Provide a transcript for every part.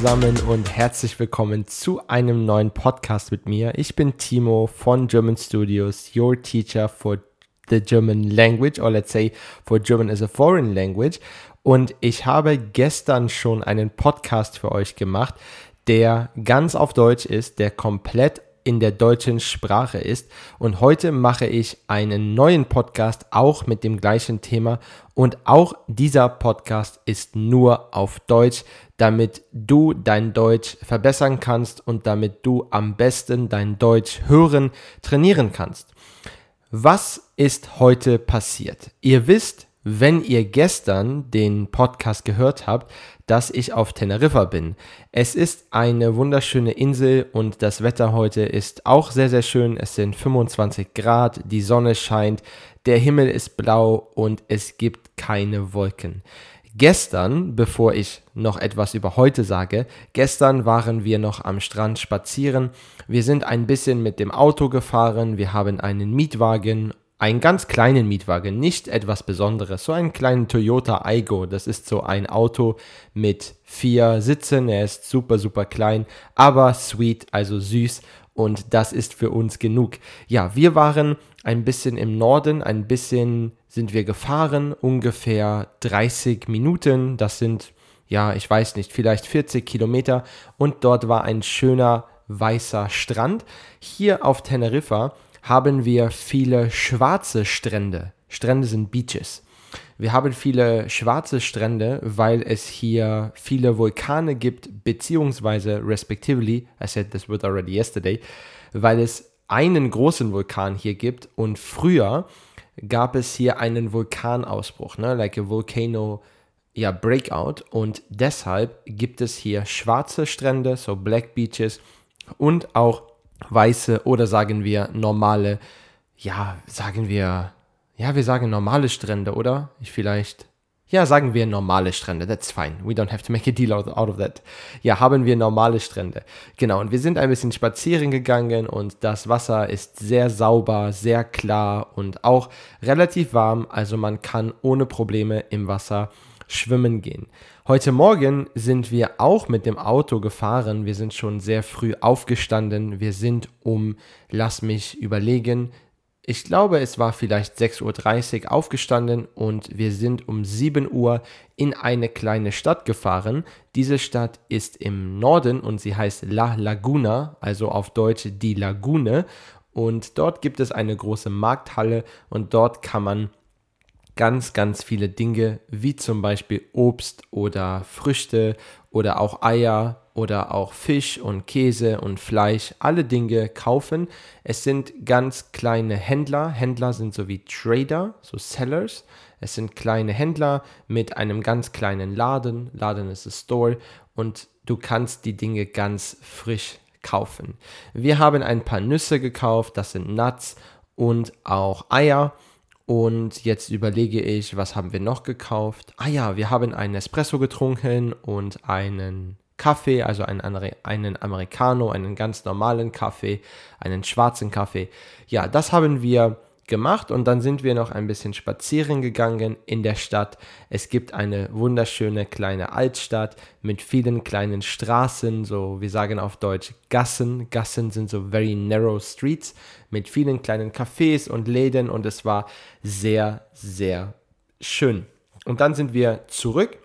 Zusammen und herzlich willkommen zu einem neuen Podcast mit mir. Ich bin Timo von German Studios, your teacher for the German language, or let's say for German as a foreign language. Und ich habe gestern schon einen Podcast für euch gemacht, der ganz auf Deutsch ist, der komplett in der deutschen Sprache ist. Und heute mache ich einen neuen Podcast auch mit dem gleichen Thema. Und auch dieser Podcast ist nur auf Deutsch, damit du dein Deutsch verbessern kannst und damit du am besten dein Deutsch hören trainieren kannst. Was ist heute passiert? Ihr wisst, wenn ihr gestern den Podcast gehört habt, dass ich auf Teneriffa bin. Es ist eine wunderschöne Insel und das Wetter heute ist auch sehr, sehr schön. Es sind 25 Grad, die Sonne scheint, der Himmel ist blau und es gibt keine Wolken. Gestern, bevor ich noch etwas über heute sage, gestern waren wir noch am Strand spazieren. Wir sind ein bisschen mit dem Auto gefahren, wir haben einen Mietwagen einen ganz kleinen Mietwagen, nicht etwas Besonderes, so einen kleinen Toyota Aigo. Das ist so ein Auto mit vier Sitzen. Er ist super, super klein, aber sweet, also süß. Und das ist für uns genug. Ja, wir waren ein bisschen im Norden, ein bisschen sind wir gefahren, ungefähr 30 Minuten. Das sind, ja, ich weiß nicht, vielleicht 40 Kilometer. Und dort war ein schöner weißer Strand. Hier auf Teneriffa haben wir viele schwarze Strände. Strände sind Beaches. Wir haben viele schwarze Strände, weil es hier viele Vulkane gibt, beziehungsweise respectively, I said this word already yesterday, weil es einen großen Vulkan hier gibt und früher gab es hier einen Vulkanausbruch, ne? like a volcano ja, breakout und deshalb gibt es hier schwarze Strände, so Black Beaches und auch weiße oder sagen wir normale, ja, sagen wir, ja, wir sagen normale Strände, oder? Ich vielleicht, ja, sagen wir normale Strände, that's fine. We don't have to make a deal out, of that. Ja, haben wir normale Strände. Genau, und wir sind ein bisschen spazieren gegangen und das Wasser ist sehr sauber, sehr klar und auch relativ warm, also man kann ohne Probleme im Wasser schwimmen gehen. Heute Morgen sind wir auch mit dem Auto gefahren. Wir sind schon sehr früh aufgestanden. Wir sind um, lass mich überlegen, ich glaube, es war vielleicht 6.30 Uhr aufgestanden und wir sind um 7 Uhr in eine kleine Stadt gefahren. Diese Stadt ist im Norden und sie heißt La Laguna, also auf Deutsch die Lagune. Und dort gibt es eine große Markthalle und dort kann man ganz, ganz viele Dinge, wie zum Beispiel Obst oder Früchte oder auch Eier oder auch Fisch und Käse und Fleisch, alle Dinge kaufen. Es sind ganz kleine Händler. Händler sind so wie Trader, so Sellers. Es sind kleine Händler mit einem ganz kleinen Laden. Laden ist ein Store und du kannst die Dinge ganz frisch kaufen. Wir haben ein paar Nüsse gekauft, das sind Nuts und auch Eier. Und jetzt überlege ich, was haben wir noch gekauft? Ah ja, wir haben einen Espresso getrunken und einen Kaffee, also einen, einen Americano, einen ganz normalen Kaffee, einen schwarzen Kaffee. Ja, das haben wir gemacht und dann sind wir noch ein bisschen spazieren gegangen in der Stadt. Es gibt eine wunderschöne kleine Altstadt mit vielen kleinen Straßen, so wir sagen auf Deutsch Gassen. Gassen sind so very narrow streets mit vielen kleinen Cafés und Läden und es war sehr, sehr schön. Und dann sind wir zurück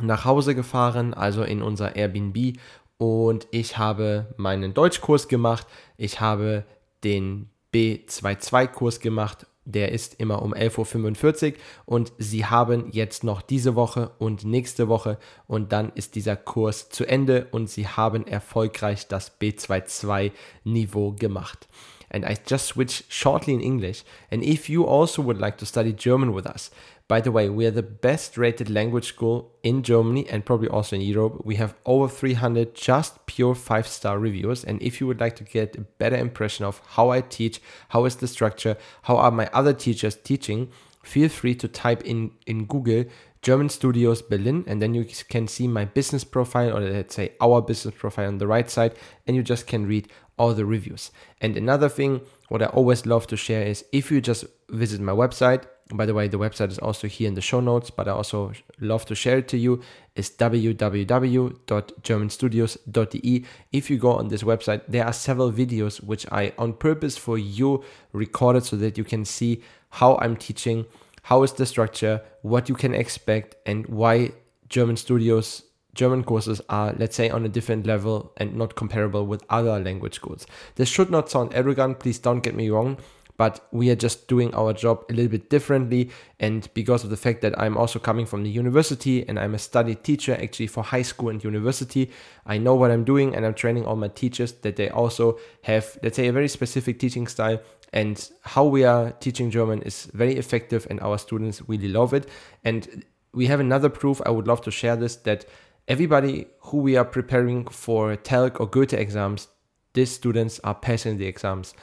nach Hause gefahren, also in unser Airbnb und ich habe meinen Deutschkurs gemacht. Ich habe den B22-Kurs gemacht. Der ist immer um 11.45 Uhr und Sie haben jetzt noch diese Woche und nächste Woche und dann ist dieser Kurs zu Ende und Sie haben erfolgreich das B22-Niveau gemacht. and I just switched shortly in English. And if you also would like to study German with us, by the way, we are the best rated language school in Germany and probably also in Europe. We have over 300 just pure five star reviews. And if you would like to get a better impression of how I teach, how is the structure, how are my other teachers teaching, feel free to type in in Google German Studios Berlin, and then you can see my business profile, or let's say our business profile on the right side, and you just can read all the reviews. And another thing, what I always love to share is if you just visit my website, by the way, the website is also here in the show notes, but I also love to share it to you, is www.germanstudios.de. If you go on this website, there are several videos which I, on purpose for you, recorded so that you can see how I'm teaching how is the structure, what you can expect, and why German studios, German courses are, let's say, on a different level and not comparable with other language schools. This should not sound arrogant, please don't get me wrong but we are just doing our job a little bit differently. And because of the fact that I'm also coming from the university and I'm a study teacher actually for high school and university, I know what I'm doing and I'm training all my teachers that they also have, let's say, a very specific teaching style and how we are teaching German is very effective and our students really love it. And we have another proof, I would love to share this, that everybody who we are preparing for TELC or Goethe exams, these students are passing the exams.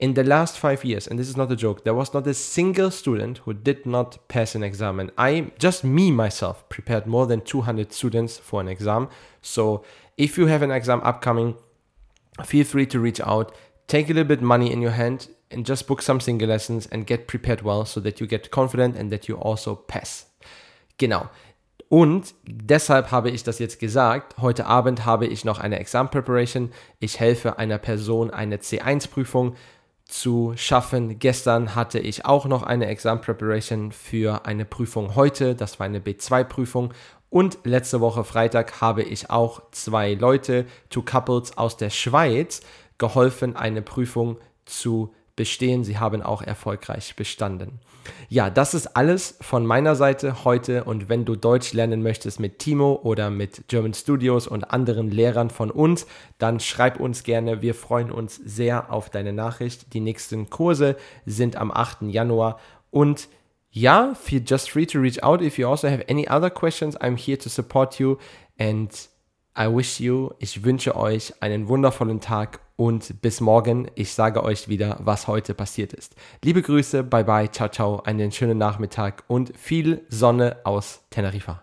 In the last five years, and this is not a joke, there was not a single student who did not pass an exam. And I, just me myself, prepared more than 200 students for an exam. So if you have an exam upcoming, feel free to reach out. Take a little bit money in your hand and just book some single lessons and get prepared well so that you get confident and that you also pass. Genau. Und deshalb habe ich das jetzt gesagt. Heute Abend habe ich noch eine Exam Preparation. Ich helfe einer Person eine C1-Prüfung zu schaffen. Gestern hatte ich auch noch eine Exam Preparation für eine Prüfung heute. Das war eine B2-Prüfung. Und letzte Woche Freitag habe ich auch zwei Leute, two Couples aus der Schweiz, geholfen, eine Prüfung zu bestehen. Sie haben auch erfolgreich bestanden. Ja, das ist alles von meiner Seite heute und wenn du Deutsch lernen möchtest mit Timo oder mit German Studios und anderen Lehrern von uns, dann schreib uns gerne. Wir freuen uns sehr auf deine Nachricht. Die nächsten Kurse sind am 8. Januar und ja, feel just free to reach out if you also have any other questions. I'm here to support you and I wish you, ich wünsche euch einen wundervollen Tag und bis morgen. Ich sage euch wieder, was heute passiert ist. Liebe Grüße, bye bye, ciao, ciao, einen schönen Nachmittag und viel Sonne aus Teneriffa.